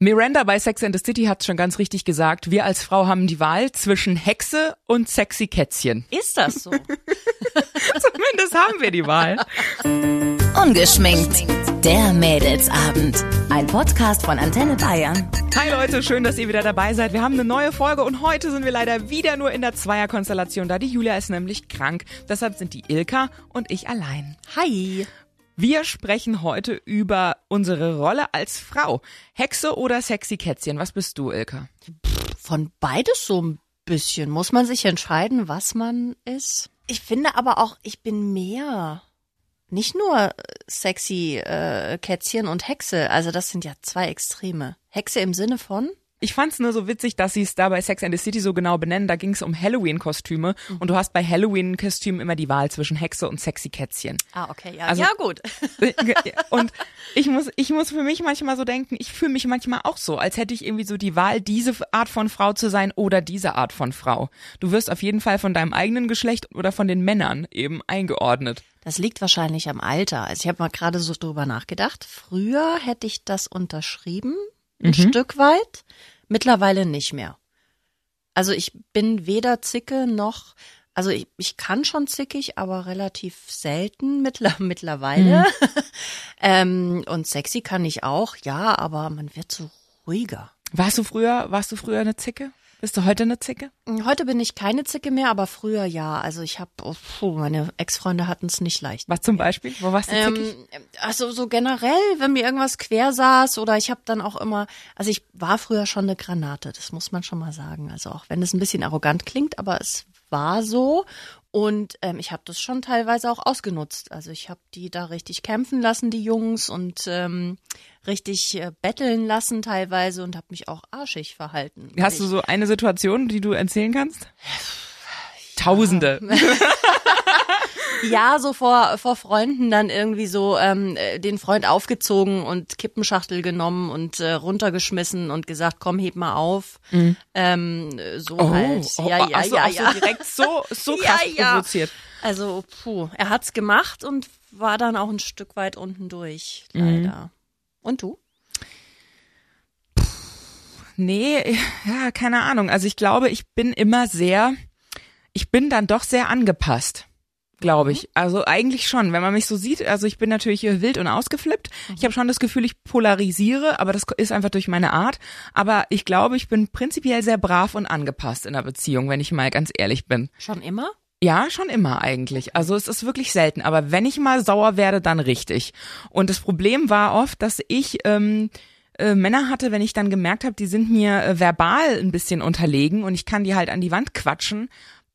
Miranda bei Sex and the City hat schon ganz richtig gesagt. Wir als Frau haben die Wahl zwischen Hexe und sexy Kätzchen. Ist das so? Zumindest haben wir die Wahl. Ungeschminkt. Der Mädelsabend. Ein Podcast von Antenne Bayern. Hi Leute, schön, dass ihr wieder dabei seid. Wir haben eine neue Folge und heute sind wir leider wieder nur in der Zweierkonstellation da. Die Julia ist nämlich krank. Deshalb sind die Ilka und ich allein. Hi. Wir sprechen heute über unsere Rolle als Frau. Hexe oder sexy Kätzchen? Was bist du, Ilka? Von beides so ein bisschen. Muss man sich entscheiden, was man ist? Ich finde aber auch, ich bin mehr. Nicht nur sexy äh, Kätzchen und Hexe. Also das sind ja zwei Extreme. Hexe im Sinne von? Ich fand's nur so witzig, dass sie es da bei Sex and the City so genau benennen. Da ging's um Halloween-Kostüme mhm. und du hast bei Halloween-Kostümen immer die Wahl zwischen Hexe und sexy Kätzchen. Ah, okay, ja, also, ja gut. und ich muss, ich muss für mich manchmal so denken, ich fühle mich manchmal auch so, als hätte ich irgendwie so die Wahl, diese Art von Frau zu sein oder diese Art von Frau. Du wirst auf jeden Fall von deinem eigenen Geschlecht oder von den Männern eben eingeordnet. Das liegt wahrscheinlich am Alter. Also ich habe mal gerade so drüber nachgedacht. Früher hätte ich das unterschrieben, ein mhm. Stück weit. Mittlerweile nicht mehr. Also ich bin weder zicke noch, also ich, ich kann schon zickig, aber relativ selten mittler, mittlerweile. Mhm. ähm, und sexy kann ich auch, ja, aber man wird so ruhiger. Warst du früher, warst du früher eine Zicke? Bist du heute eine Zicke? Heute bin ich keine Zicke mehr, aber früher ja. Also ich habe, oh, meine Ex-Freunde hatten es nicht leicht. Was zum Beispiel? Wo warst du zickig? Ähm, also so generell, wenn mir irgendwas quer saß oder ich habe dann auch immer, also ich war früher schon eine Granate, das muss man schon mal sagen. Also auch wenn es ein bisschen arrogant klingt, aber es war so und ähm, ich habe das schon teilweise auch ausgenutzt. Also ich habe die da richtig kämpfen lassen, die Jungs, und ähm, richtig äh, betteln lassen teilweise und habe mich auch arschig verhalten. Hast du so eine Situation, die du erzählen kannst? Tausende. ja, so vor, vor Freunden dann irgendwie so ähm, äh, den Freund aufgezogen und Kippenschachtel genommen und äh, runtergeschmissen und gesagt, komm, heb mal auf. Mhm. Ähm, so oh, halt. Oh, ja, ja, also ja, ja. So direkt so, so krass ja, ja. provoziert. Also, puh, er hat's gemacht und war dann auch ein Stück weit unten durch, leider. Mhm. Und du? Nee, ja, keine Ahnung. Also ich glaube, ich bin immer sehr, ich bin dann doch sehr angepasst glaube ich. Also eigentlich schon, wenn man mich so sieht. Also ich bin natürlich wild und ausgeflippt. Ich habe schon das Gefühl, ich polarisiere, aber das ist einfach durch meine Art. Aber ich glaube, ich bin prinzipiell sehr brav und angepasst in der Beziehung, wenn ich mal ganz ehrlich bin. Schon immer? Ja, schon immer eigentlich. Also es ist wirklich selten. Aber wenn ich mal sauer werde, dann richtig. Und das Problem war oft, dass ich ähm, äh, Männer hatte, wenn ich dann gemerkt habe, die sind mir äh, verbal ein bisschen unterlegen und ich kann die halt an die Wand quatschen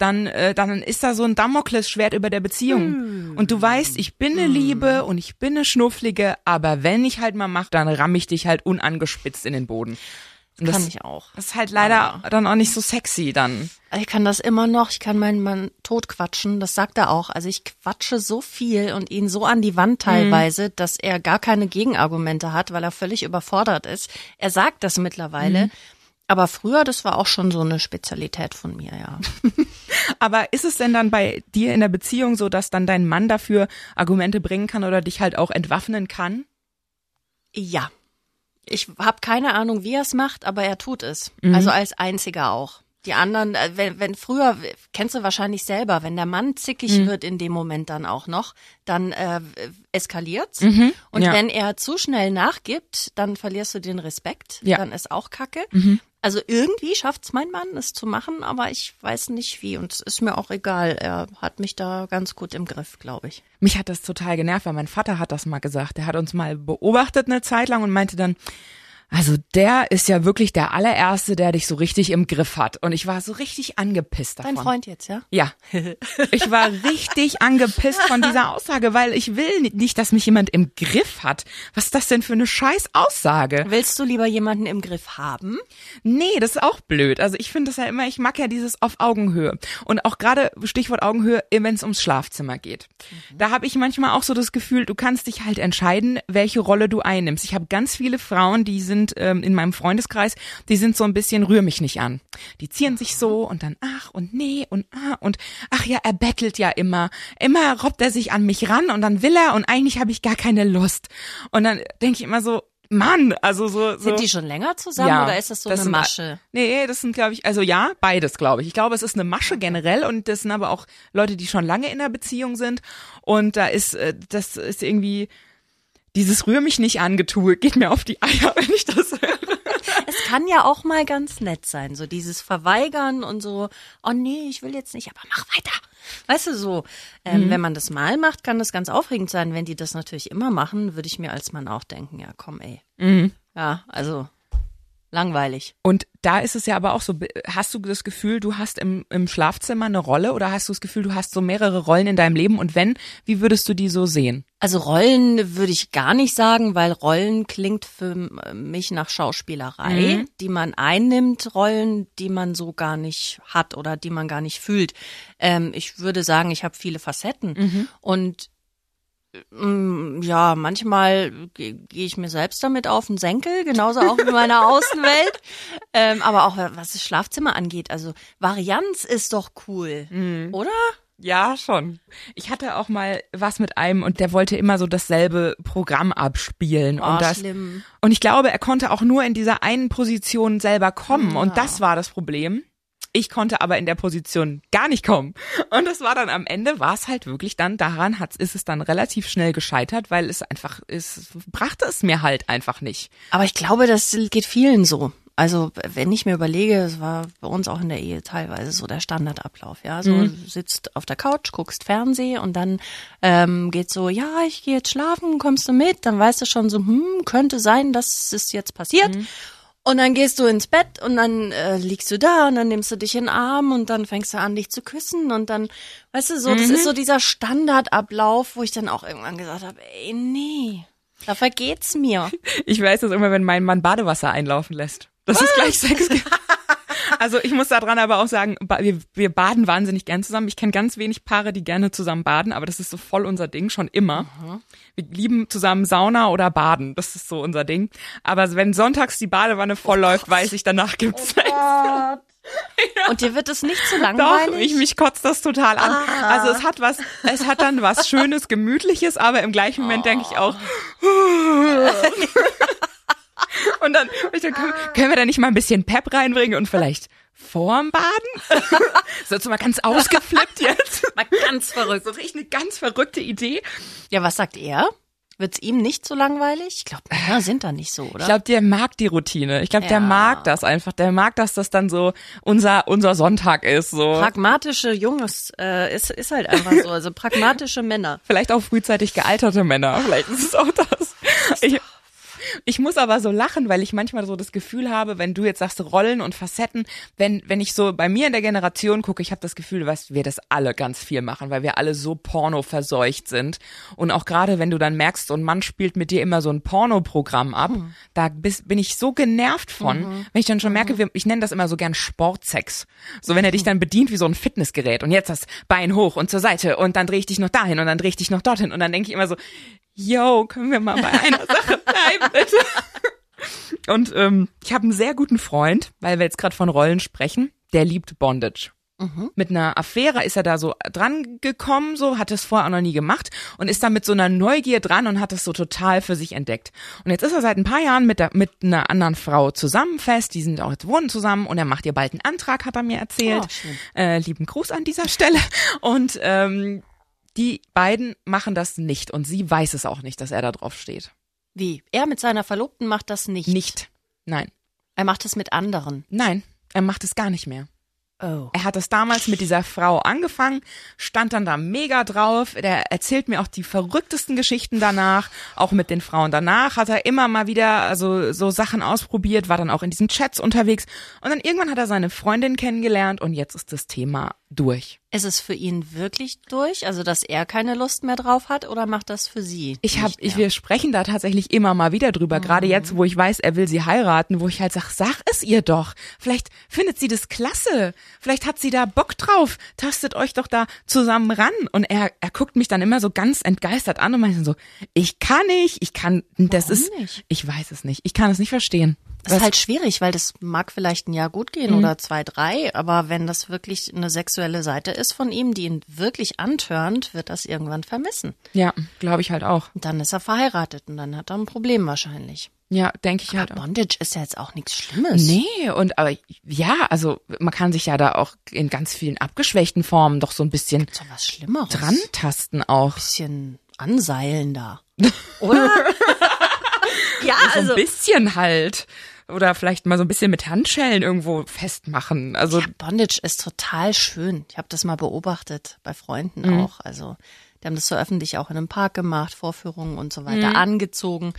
dann, äh, dann ist da so ein Damoklesschwert über der Beziehung. Hm. Und du weißt, ich bin eine Liebe und ich bin eine Schnufflige, aber wenn ich halt mal mach, dann ramm ich dich halt unangespitzt in den Boden. Und das kann ich auch. Das ist halt leider ja. dann auch nicht so sexy dann. Ich kann das immer noch. Ich kann meinen Mann totquatschen. Das sagt er auch. Also ich quatsche so viel und ihn so an die Wand teilweise, mhm. dass er gar keine Gegenargumente hat, weil er völlig überfordert ist. Er sagt das mittlerweile. Mhm. Aber früher, das war auch schon so eine Spezialität von mir, ja. Aber ist es denn dann bei dir in der Beziehung so, dass dann dein Mann dafür Argumente bringen kann oder dich halt auch entwaffnen kann? Ja. Ich habe keine Ahnung, wie er es macht, aber er tut es. Mhm. Also als einziger auch. Die anderen, äh, wenn, wenn früher, kennst du wahrscheinlich selber, wenn der Mann zickig mhm. wird in dem Moment dann auch noch, dann äh, eskaliert's. Mhm. Und ja. wenn er zu schnell nachgibt, dann verlierst du den Respekt. Ja. Dann ist auch Kacke. Mhm. Also irgendwie schafft's mein Mann, es zu machen, aber ich weiß nicht wie. Und es ist mir auch egal. Er hat mich da ganz gut im Griff, glaube ich. Mich hat das total genervt, weil mein Vater hat das mal gesagt. Er hat uns mal beobachtet eine Zeit lang und meinte dann, also der ist ja wirklich der allererste, der dich so richtig im Griff hat. Und ich war so richtig angepisst davon. Dein Freund jetzt, ja? Ja. Ich war richtig angepisst von dieser Aussage, weil ich will nicht, dass mich jemand im Griff hat. Was ist das denn für eine scheiß Aussage? Willst du lieber jemanden im Griff haben? Nee, das ist auch blöd. Also ich finde das ja immer, ich mag ja dieses auf Augenhöhe. Und auch gerade Stichwort Augenhöhe, wenn es ums Schlafzimmer geht. Mhm. Da habe ich manchmal auch so das Gefühl, du kannst dich halt entscheiden, welche Rolle du einnimmst. Ich habe ganz viele Frauen, die sind sind ähm, in meinem Freundeskreis, die sind so ein bisschen rühr mich nicht an. Die ziehen sich so und dann ach und nee und ah und ach ja, er bettelt ja immer. Immer robbt er sich an mich ran und dann will er und eigentlich habe ich gar keine Lust. Und dann denke ich immer so, Mann, also so. so Sind die schon länger zusammen oder ist das so eine sind- Masche? Nee, das sind, glaube ich, also ja, beides, glaube ich. Ich glaube, es ist eine Masche generell und das sind aber auch Leute, die schon lange in einer Beziehung sind. Und da ist, äh, das ist irgendwie, dieses Rühr mich nicht angetue, geht mir auf die Eier, wenn ich das höre. Es kann ja auch mal ganz nett sein, so dieses Verweigern und so, oh nee, ich will jetzt nicht, aber mach weiter. Weißt du, so, ähm, Mhm. wenn man das mal macht, kann das ganz aufregend sein. Wenn die das natürlich immer machen, würde ich mir als Mann auch denken, ja komm ey. Mhm. Ja, also langweilig. Und da ist es ja aber auch so, hast du das Gefühl, du hast im, im Schlafzimmer eine Rolle oder hast du das Gefühl, du hast so mehrere Rollen in deinem Leben und wenn, wie würdest du die so sehen? Also Rollen würde ich gar nicht sagen, weil Rollen klingt für mich nach Schauspielerei, Mhm. die man einnimmt, Rollen, die man so gar nicht hat oder die man gar nicht fühlt. Ähm, ich würde sagen, ich habe viele Facetten Mhm. und ja, manchmal ge- gehe ich mir selbst damit auf den Senkel, genauso auch in meiner Außenwelt. Ähm, aber auch was das Schlafzimmer angeht, also Varianz ist doch cool, Mhm. oder? Ja, schon. Ich hatte auch mal was mit einem und der wollte immer so dasselbe Programm abspielen. Oh, und, das, schlimm. und ich glaube, er konnte auch nur in dieser einen Position selber kommen. Und das war das Problem. Ich konnte aber in der Position gar nicht kommen. Und das war dann am Ende, war es halt wirklich dann, daran hat, ist es dann relativ schnell gescheitert, weil es einfach, es brachte es mir halt einfach nicht. Aber ich glaube, das geht vielen so. Also wenn ich mir überlege, es war bei uns auch in der Ehe teilweise so der Standardablauf. Ja, so sitzt auf der Couch, guckst Fernseh und dann ähm, geht so, ja, ich gehe jetzt schlafen, kommst du mit? Dann weißt du schon so, hm, könnte sein, dass es jetzt passiert. Und dann gehst du ins Bett und dann äh, liegst du da und dann nimmst du dich in den Arm und dann fängst du an, dich zu küssen und dann, weißt du, so, das ist so dieser Standardablauf, wo ich dann auch irgendwann gesagt habe, ey, nee, da vergeht's mir. Ich weiß das immer, wenn mein Mann Badewasser einlaufen lässt. Das ist gleich Sex. Also ich muss daran aber auch sagen, wir, wir baden wahnsinnig gern zusammen. Ich kenne ganz wenig Paare, die gerne zusammen baden, aber das ist so voll unser Ding, schon immer. Wir lieben zusammen Sauna oder Baden. Das ist so unser Ding. Aber wenn sonntags die Badewanne voll läuft, weiß ich, danach gibt's Sex. Und dir wird es nicht zu Doch, langweilig? ich, mich kotzt das total an. Also es hat was, es hat dann was Schönes, Gemütliches, aber im gleichen Moment denke ich auch. und dann, ich dann können, können wir da nicht mal ein bisschen Pep reinbringen und vielleicht vorm Baden? so jetzt mal ganz ausgeflippt jetzt. Mal ganz verrückt. So richtig eine ganz verrückte Idee. Ja, was sagt er? Wird's ihm nicht so langweilig? Ich glaube, Männer sind da nicht so, oder? Ich glaube, der mag die Routine. Ich glaube, der Ja. mag das einfach. Der mag, dass das dann so unser unser Sonntag ist. So Pragmatische Jungs äh, ist, ist halt einfach so. Also pragmatische Männer. Vielleicht auch frühzeitig gealterte Männer. Vielleicht ist es auch das. Ich, ich muss aber so lachen, weil ich manchmal so das Gefühl habe, wenn du jetzt sagst Rollen und Facetten, wenn wenn ich so bei mir in der Generation gucke, ich habe das Gefühl, dass wir das alle ganz viel machen, weil wir alle so Porno verseucht sind. Und auch gerade wenn du dann merkst, so ein Mann spielt mit dir immer so ein Pornoprogramm ab, da bis, bin ich so genervt von, wenn ich dann schon merke, wir, ich nenne das immer so gern Sportsex. So wenn er dich dann bedient wie so ein Fitnessgerät und jetzt das Bein hoch und zur Seite und dann drehe ich dich noch dahin und dann drehe ich dich noch dorthin und dann denke ich immer so, yo, können wir mal bei einer Sache bleiben, bitte? Und ähm, ich habe einen sehr guten Freund, weil wir jetzt gerade von Rollen sprechen, der liebt Bondage. Mit einer Affäre ist er da so dran gekommen, so hat es vorher auch noch nie gemacht und ist da mit so einer Neugier dran und hat es so total für sich entdeckt. Und jetzt ist er seit ein paar Jahren mit, der, mit einer anderen Frau zusammen fest, die sind auch jetzt wohnen zusammen und er macht ihr bald einen Antrag, hat er mir erzählt. Oh, äh, lieben Gruß an dieser Stelle. Und ähm, die beiden machen das nicht und sie weiß es auch nicht, dass er da drauf steht. Wie? Er mit seiner Verlobten macht das nicht. Nicht. Nein. Er macht es mit anderen. Nein. Er macht es gar nicht mehr. Oh. Er hat es damals mit dieser Frau angefangen, stand dann da mega drauf. Der erzählt mir auch die verrücktesten Geschichten danach, auch mit den Frauen danach. Hat er immer mal wieder also so Sachen ausprobiert, war dann auch in diesen Chats unterwegs. Und dann irgendwann hat er seine Freundin kennengelernt und jetzt ist das Thema durch. Ist es für ihn wirklich durch? Also, dass er keine Lust mehr drauf hat oder macht das für sie? Ich habe, ich, wir sprechen da tatsächlich immer mal wieder drüber. Gerade jetzt, wo ich weiß, er will sie heiraten, wo ich halt sag, sag es ihr doch. Vielleicht findet sie das klasse. Vielleicht hat sie da Bock drauf. Tastet euch doch da zusammen ran. Und er, er guckt mich dann immer so ganz entgeistert an und meint dann so, ich kann nicht, ich kann, das Warum ist, nicht? ich weiß es nicht. Ich kann es nicht verstehen. Das ist halt schwierig, weil das mag vielleicht ein Jahr gut gehen oder zwei, drei, aber wenn das wirklich eine sexuelle Seite ist von ihm, die ihn wirklich antörnt, wird das irgendwann vermissen. ja, glaube ich halt auch. Und dann ist er verheiratet und dann hat er ein Problem wahrscheinlich. Ja, denke ich halt Aber auch. Bondage ist ja jetzt auch nichts Schlimmes. Nee, und aber ja, also man kann sich ja da auch in ganz vielen abgeschwächten Formen doch so ein bisschen doch was Schlimmeres. dran tasten auch. Bisschen anseilen da. Oder? Ja, So also. ein bisschen halt. Oder vielleicht mal so ein bisschen mit Handschellen irgendwo festmachen. Also Ja, Bondage ist total schön. Ich habe das mal beobachtet bei Freunden Mhm. auch. Also die haben das so öffentlich auch in einem Park gemacht, Vorführungen und so Mhm. weiter, angezogen.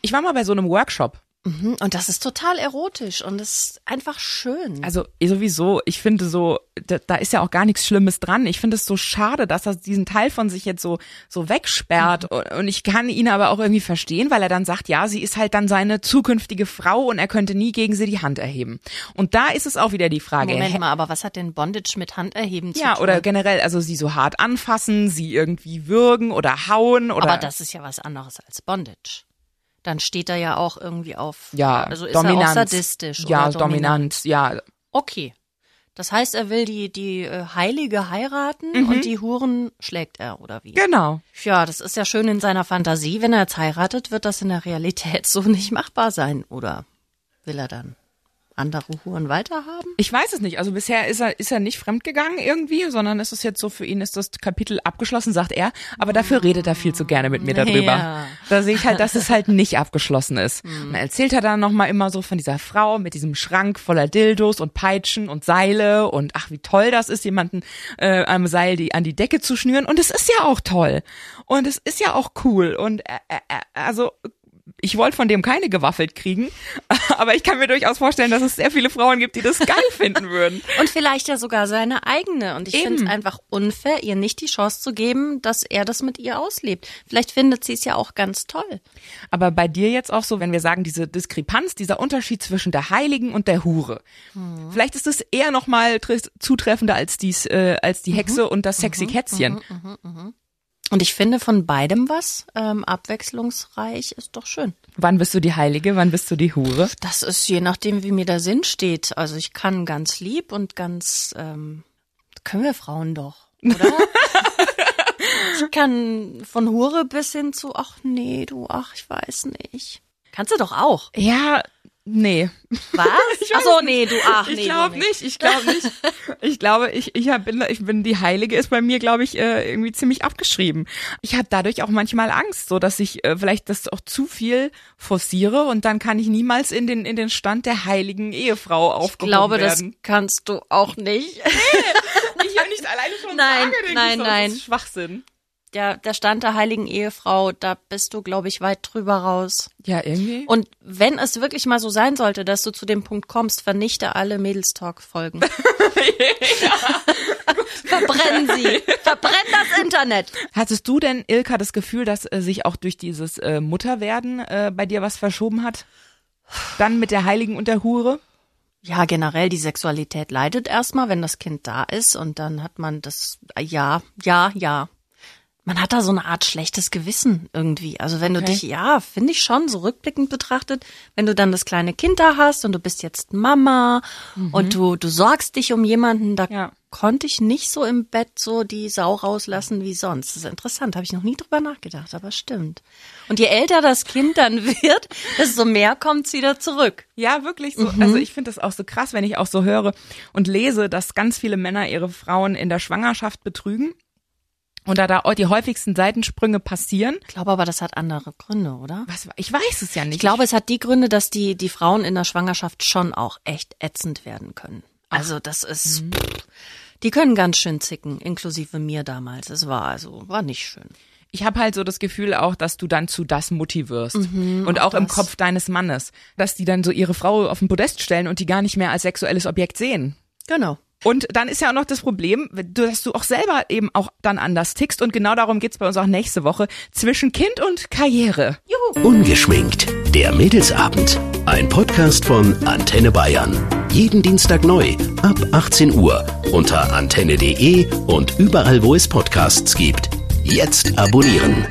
ich war mal bei so einem Workshop. Mhm. Und das ist total erotisch und es ist einfach schön. Also eh sowieso, ich finde so, da, da ist ja auch gar nichts Schlimmes dran. Ich finde es so schade, dass er diesen Teil von sich jetzt so so wegsperrt. Und, und ich kann ihn aber auch irgendwie verstehen, weil er dann sagt, ja, sie ist halt dann seine zukünftige Frau und er könnte nie gegen sie die Hand erheben. Und da ist es auch wieder die Frage. Moment mal, aber was hat denn Bondage mit Handerheben zu ja, tun? oder generell, also sie so hart anfassen, sie irgendwie würgen oder hauen oder aber das ist ja was anderes als Bondage. Dann steht er ja auch irgendwie auf. ja, also ist Dominanz. er auch sadistisch. Ja, oder Dominanz, ja. Okay. Das heißt, er will die, die äh, Heilige heiraten Mhm. und die Huren schlägt er, oder wie? Genau. Ja, das ist ja schön in seiner Fantasie. Wenn er jetzt heiratet, wird das in der Realität so nicht machbar sein. Oder will er dann andere Huren weiterhaben? Ich weiß es nicht. Also bisher ist er, ist er nicht fremdgegangen irgendwie, sondern es ist jetzt so, für ihn ist das Kapitel abgeschlossen, sagt er. Aber dafür redet er viel zu gerne mit mir darüber. Ja. Da sehe ich halt, dass es halt nicht abgeschlossen ist. Und dann erzählt er dann nochmal immer so von dieser Frau mit diesem Schrank voller Dildos und Peitschen und Seile und ach, wie toll das ist, jemanden äh, am Seil die, an die Decke zu schnüren. Und es ist ja auch toll. Und es ist ja auch cool. Und äh, äh, äh, also ich wollte von dem keine gewaffelt kriegen, aber ich kann mir durchaus vorstellen, dass es sehr viele Frauen gibt, die das geil finden würden. Und vielleicht ja sogar seine eigene. Und ich finde es einfach unfair, ihr nicht die Chance zu geben, dass er das mit ihr auslebt. Vielleicht findet sie es ja auch ganz toll. Aber bei dir jetzt auch so, wenn wir sagen, diese Diskrepanz, dieser Unterschied zwischen der Heiligen und der Hure. Vielleicht ist es eher noch mal tr- zutreffender als dies, äh, als die Hexe und das sexy Kätzchen. Und ich finde von beidem was ähm, abwechslungsreich ist doch schön. Wann bist du die Heilige, wann bist du die Hure? Das ist je nachdem, wie mir der Sinn steht. Also ich kann ganz lieb und ganz ähm, können wir Frauen doch, oder? ich kann von Hure bis hin zu, ach nee, du, ach ich weiß nicht. Kannst du doch auch. Ja, nee. Was? Ach so, nee, du, ach nee. ich glaube du nicht, ich glaube nicht. Ich glaube, ich, ich hab, bin, ich bin die Heilige ist bei mir, glaube ich, äh, irgendwie ziemlich abgeschrieben. Ich habe dadurch auch manchmal Angst, so dass ich äh, vielleicht das auch zu viel forciere und dann kann ich niemals in den in den Stand der heiligen Ehefrau Ich aufgehoben glaube, das werden. kannst du auch nicht. ich ja nicht alleine schon Nein, sage, denke nein, ich nein. Das ist Schwachsinn. Der, der Stand der heiligen Ehefrau, da bist du, glaube ich, weit drüber raus. Ja, irgendwie. Und wenn es wirklich mal so sein sollte, dass du zu dem Punkt kommst, vernichte alle Mädelstalk-Folgen. Verbrennen sie. Verbrenn das Internet. Hattest du denn, Ilka, das Gefühl, dass äh, sich auch durch dieses äh, Mutterwerden äh, bei dir was verschoben hat? Dann mit der Heiligen und der Hure? Ja, generell die Sexualität leidet erstmal, wenn das Kind da ist und dann hat man das, ja, ja, ja. Man hat da so eine Art schlechtes Gewissen irgendwie. Also wenn Okay. du dich, ja, finde ich schon, so rückblickend betrachtet, wenn du dann das kleine Kind da hast und du bist jetzt Mama und du, du sorgst dich um jemanden, da Ja. konnte ich nicht so im Bett so die Sau rauslassen wie sonst. Das ist interessant, habe ich noch nie drüber nachgedacht, aber stimmt. Und je älter das Kind dann wird, desto mehr kommt's wieder zurück. Ja, wirklich so. Also ich finde das auch so krass, wenn ich auch so höre und lese, dass ganz viele Männer ihre Frauen in der Schwangerschaft betrügen. Und da da auch die häufigsten Seitensprünge passieren. Ich glaube aber, das hat andere Gründe, oder? Was, ich weiß es ja nicht. Ich glaube, es hat die Gründe, dass die, die Frauen in der Schwangerschaft schon auch echt ätzend werden können. Also das ist, pff, die können ganz schön zicken, inklusive mir damals. Es war also, war nicht schön. ich habe halt so das Gefühl auch, dass du dann zu das Mutti wirst. und auch im das. Kopf deines Mannes. Dass die dann so ihre Frau auf den Podest stellen und die gar nicht mehr als sexuelles Objekt sehen. Genau. Und dann ist ja auch noch das Problem, dass du auch selber eben auch dann anders tickst. Und genau darum geht's bei uns auch nächste Woche. Zwischen Kind und Karriere. Ungeschminkt. Der Mädelsabend. Ein Podcast von Antenne Bayern. Jeden Dienstag neu ab 18 Uhr unter antenne.de und überall, wo es Podcasts gibt. Jetzt abonnieren.